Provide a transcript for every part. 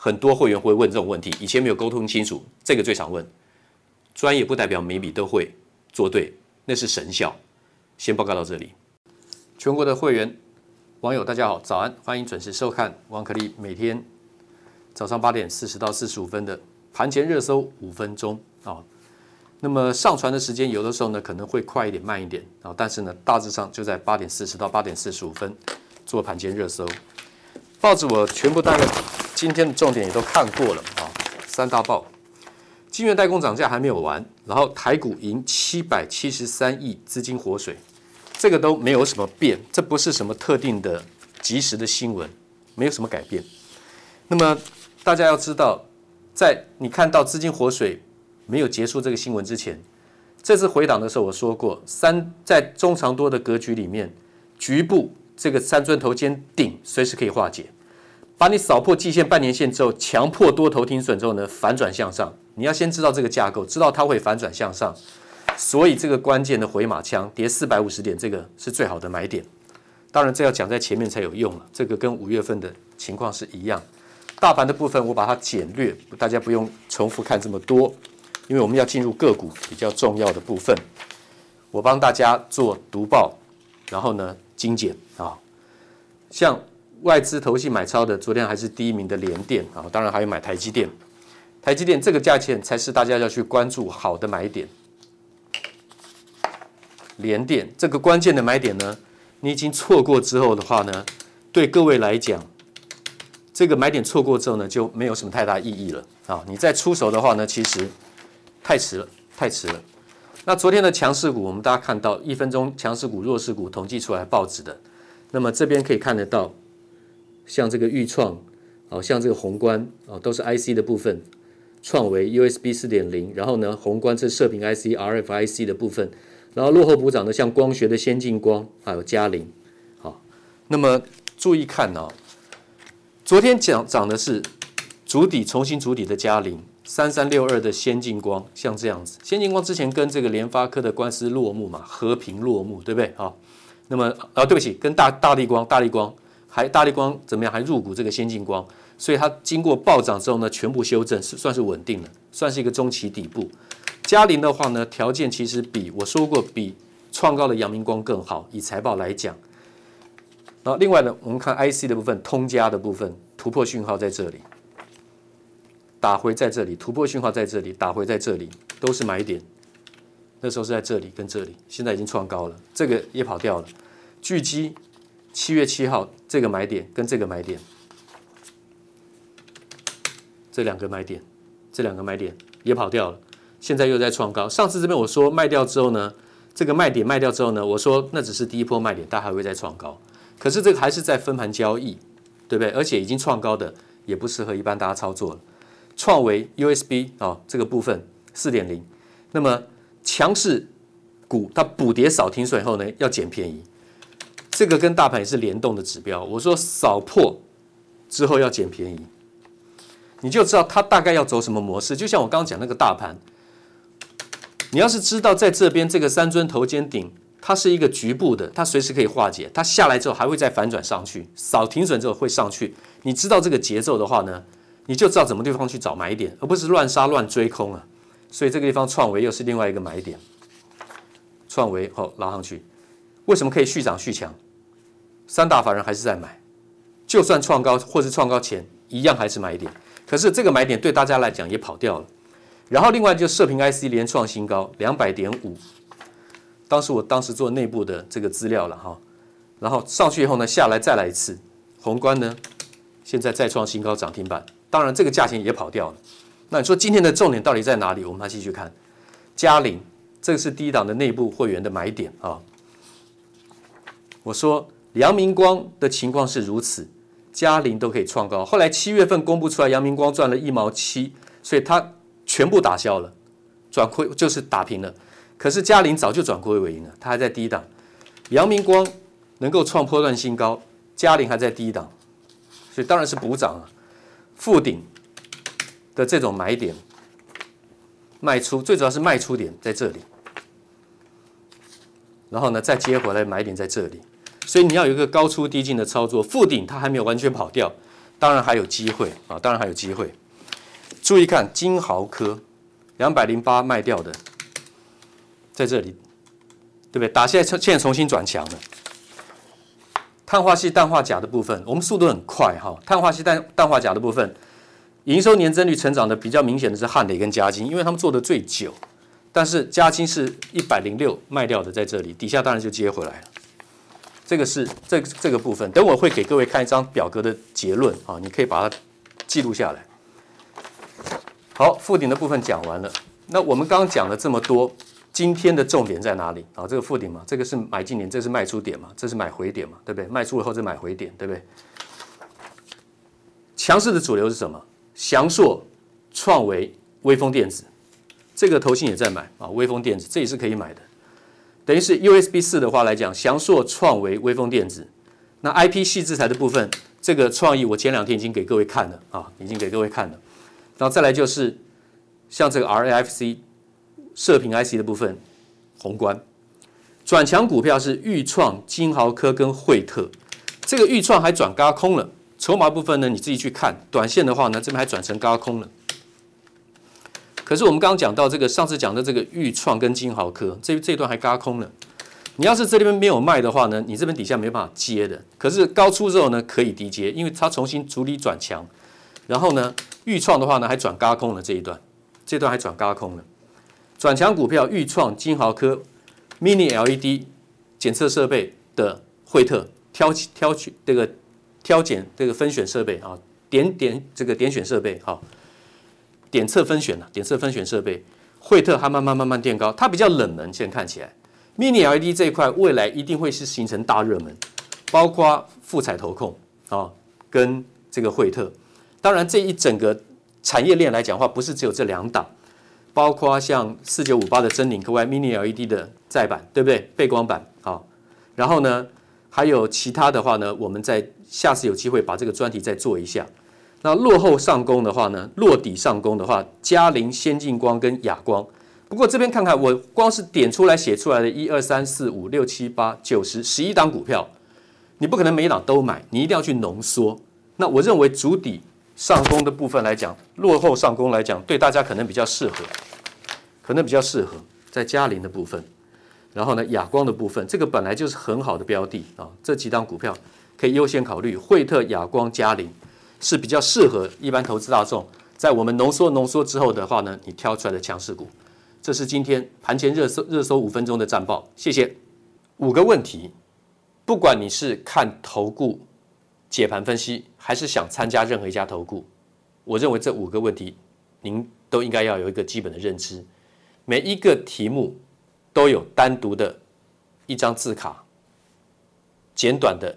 很多会员会问这种问题，以前没有沟通清楚，这个最常问。专业不代表每笔都会做对，那是神效。先报告到这里，全国的会员。网友大家好，早安，欢迎准时收看王可立每天早上八点四十到四十五分的盘前热搜五分钟啊。那么上传的时间有的时候呢可能会快一点慢一点啊，但是呢大致上就在八点四十到八点四十五分做盘前热搜。报纸我全部带了今天的重点也都看过了啊。三大报，晶圆代工涨价还没有完，然后台股赢七百七十三亿资金活水。这个都没有什么变，这不是什么特定的即时的新闻，没有什么改变。那么大家要知道，在你看到资金活水没有结束这个新闻之前，这次回档的时候我说过，三在中长多的格局里面，局部这个三尊头肩顶随时可以化解，把你扫破季线、半年线之后，强迫多头停损之后呢，反转向上。你要先知道这个架构，知道它会反转向上。所以这个关键的回马枪跌四百五十点，这个是最好的买点。当然，这要讲在前面才有用了。这个跟五月份的情况是一样。大盘的部分我把它简略，大家不用重复看这么多，因为我们要进入个股比较重要的部分。我帮大家做读报，然后呢精简啊。像外资投信买超的，昨天还是第一名的联电啊，当然还有买台积电。台积电这个价钱才是大家要去关注好的买点。联电这个关键的买点呢，你已经错过之后的话呢，对各位来讲，这个买点错过之后呢，就没有什么太大意义了啊！你再出手的话呢，其实太迟了，太迟了。那昨天的强势股，我们大家看到一分钟强势股、弱势股统计出来报纸的，那么这边可以看得到，像这个钰创，好像这个宏观啊，都是 IC 的部分，创惟 USB 四点零，然后呢，宏观是射频 IC、RFIC 的部分。然后落后补涨的，像光学的先进光，还有佳凌，好，那么注意看哦，昨天讲涨的是主底重新主底的佳凌，三三六二的先进光，像这样子，先进光之前跟这个联发科的官司落幕嘛，和平落幕，对不对？好，那么啊，对不起，跟大大立光、大立光还大力光怎么样？还入股这个先进光，所以它经过暴涨之后呢，全部修正是算是稳定的，算是一个中期底部。佳凌的话呢，条件其实比我说过比创高的阳明光更好，以财报来讲。然后另外呢，我们看 IC 的部分，通家的部分突破讯号在这里，打回在这里，突破讯号在这里，打回在这里，都是买点。那时候是在这里跟这里，现在已经创高了，这个也跑掉了。聚积七月七号这个买点跟这个买点，这两个买点，这两个买点也跑掉了，现在又在创高。上次这边我说卖掉之后呢，这个卖点卖掉之后呢，我说那只是第一波卖点，它还会再创高。可是这个还是在分盘交易，对不对？而且已经创高的也不适合一般大家操作了。创维 USB 啊、哦，这个部分四点零，那么。强势股它补跌少停损后呢，要捡便宜，这个跟大盘也是联动的指标。我说扫破之后要捡便宜，你就知道它大概要走什么模式。就像我刚刚讲那个大盘，你要是知道在这边这个三尊头肩顶，它是一个局部的，它随时可以化解，它下来之后还会再反转上去，扫停损之后会上去。你知道这个节奏的话呢，你就知道怎么地方去找买点，而不是乱杀乱追空啊。所以这个地方创维又是另外一个买点，创维好拉上去，为什么可以续涨续强？三大法人还是在买，就算创高或是创高前一样还是买点。可是这个买点对大家来讲也跑掉了。然后另外就射频 IC 连创新高两百点五，当时我当时做内部的这个资料了哈，然后上去以后呢，下来再来一次，宏观呢现在再创新高涨停板，当然这个价钱也跑掉了。那你说今天的重点到底在哪里？我们来继续看，嘉陵，这个是低档的内部会员的买点啊。我说阳明光的情况是如此，嘉陵都可以创高。后来七月份公布出来，阳明光赚了一毛七，所以它全部打消了，转亏就是打平了。可是嘉陵早就转亏为盈了，它还在低档。阳明光能够创波段新高，嘉陵还在低档，所以当然是补涨了。富鼎。的这种买点卖出，最主要是卖出点在这里，然后呢再接回来买点在这里，所以你要有一个高出低进的操作。富鼎它还没有完全跑掉，当然还有机会啊，当然还有机会。注意看金豪科两百零八卖掉的，在这里，对不对？打现在现重新转强了。碳化矽氮化钾的部分，我们速度很快哈。碳化矽氮氮化钾的部分。营收年增率成长的比较明显的是汉磊跟嘉金，因为他们做的最久。但是嘉金是一百零六卖掉的，在这里底下当然就接回来了。这个是这、这个部分，等我会给各位看一张表格的结论啊，你可以把它记录下来。好，附顶的部分讲完了。那我们刚刚讲了这么多，今天的重点在哪里啊？这个附顶嘛，这个是买进点，这是卖出点嘛，这是买回点嘛，对不对？卖出了后再买回点，对不对？强势的主流是什么？翔硕、创维、威风电子，这个投信也在买啊。威风电子这也是可以买的，等于是 USB 四的话来讲，翔硕、创维、威锋电子。那 IP 系制裁的部分，这个创意我前两天已经给各位看了啊，已经给各位看了。然后再来就是像这个 RFC 射频 IC 的部分，宏观转强股票是钰创、金豪科跟惠特，这个钰创还转轧空了。筹码部分呢，你自己去看。短线的话呢，这边还转成轧空了。可是我们刚刚讲到这个，上次讲的这个钰创跟金豪科，这这段还嘎空了。你要是这里边没有卖的话呢，你这边底下没办法接的。可是高出之后呢，可以低接，因为它重新主力转强。然后呢，钰创的话呢，还转嘎空了这一段，这段还转嘎空了。转强股票，钰创、金豪科、Mini LED 检测设备的惠特，挑挑取这个。挑拣这个分选设备啊，点点这个点选设备哈，点测分选呐，点测分选设备，惠特它慢慢慢慢垫高，它比较冷门，现在看起来，Mini LED 这一块未来一定会是形成大热门，包括富采投控啊，跟这个惠特，当然这一整个产业链来讲话，不是只有这两档，包括像四九五八的臻鼎科威 Mini LED 的载板，对不对？背光板啊，然后呢，还有其他的话呢，我们在。下次有机会把这个专题再做一下。那落后上攻的话呢，落底上攻的话，嘉陵、先进光跟亚光不过这边看看，我光是点出来写出来的一二三四五六七八九十十一档股票，你不可能每一档都买，你一定要去浓缩。那我认为主底上攻的部分来讲，落后上攻来讲，对大家可能比较适合，可能比较适合在嘉陵的部分。然后呢，亚光的部分，这个本来就是很好的标的啊，这几档股票可以优先考虑。惠特、亚光、嘉陵是比较适合一般投资大众，在我们浓缩浓缩之后的话呢，你挑出来的强势股。这是今天盘前热搜热搜五分钟的战报，谢谢。五个问题，不管你是看投顾解盘分析，还是想参加任何一家投顾，我认为这五个问题您都应该要有一个基本的认知。每一个题目都有单独的一张字卡，简短的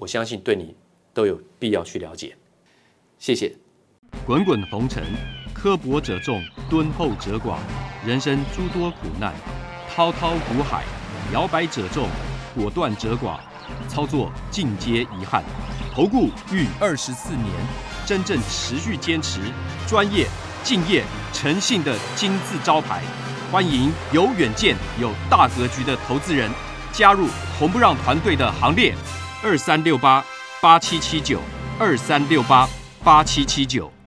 我相信对你都有必要去了解。谢谢。滚滚红尘。刻薄者众，敦厚者寡；人生诸多苦难，滔滔苦海，摇摆者众，果断者寡。操作尽皆遗憾。投顾逾二十四年，真正持续坚持、专业、敬业、诚信的金字招牌。欢迎有远见、有大格局的投资人加入红不让团队的行列。二三六八八七七九，二三六八八七七九。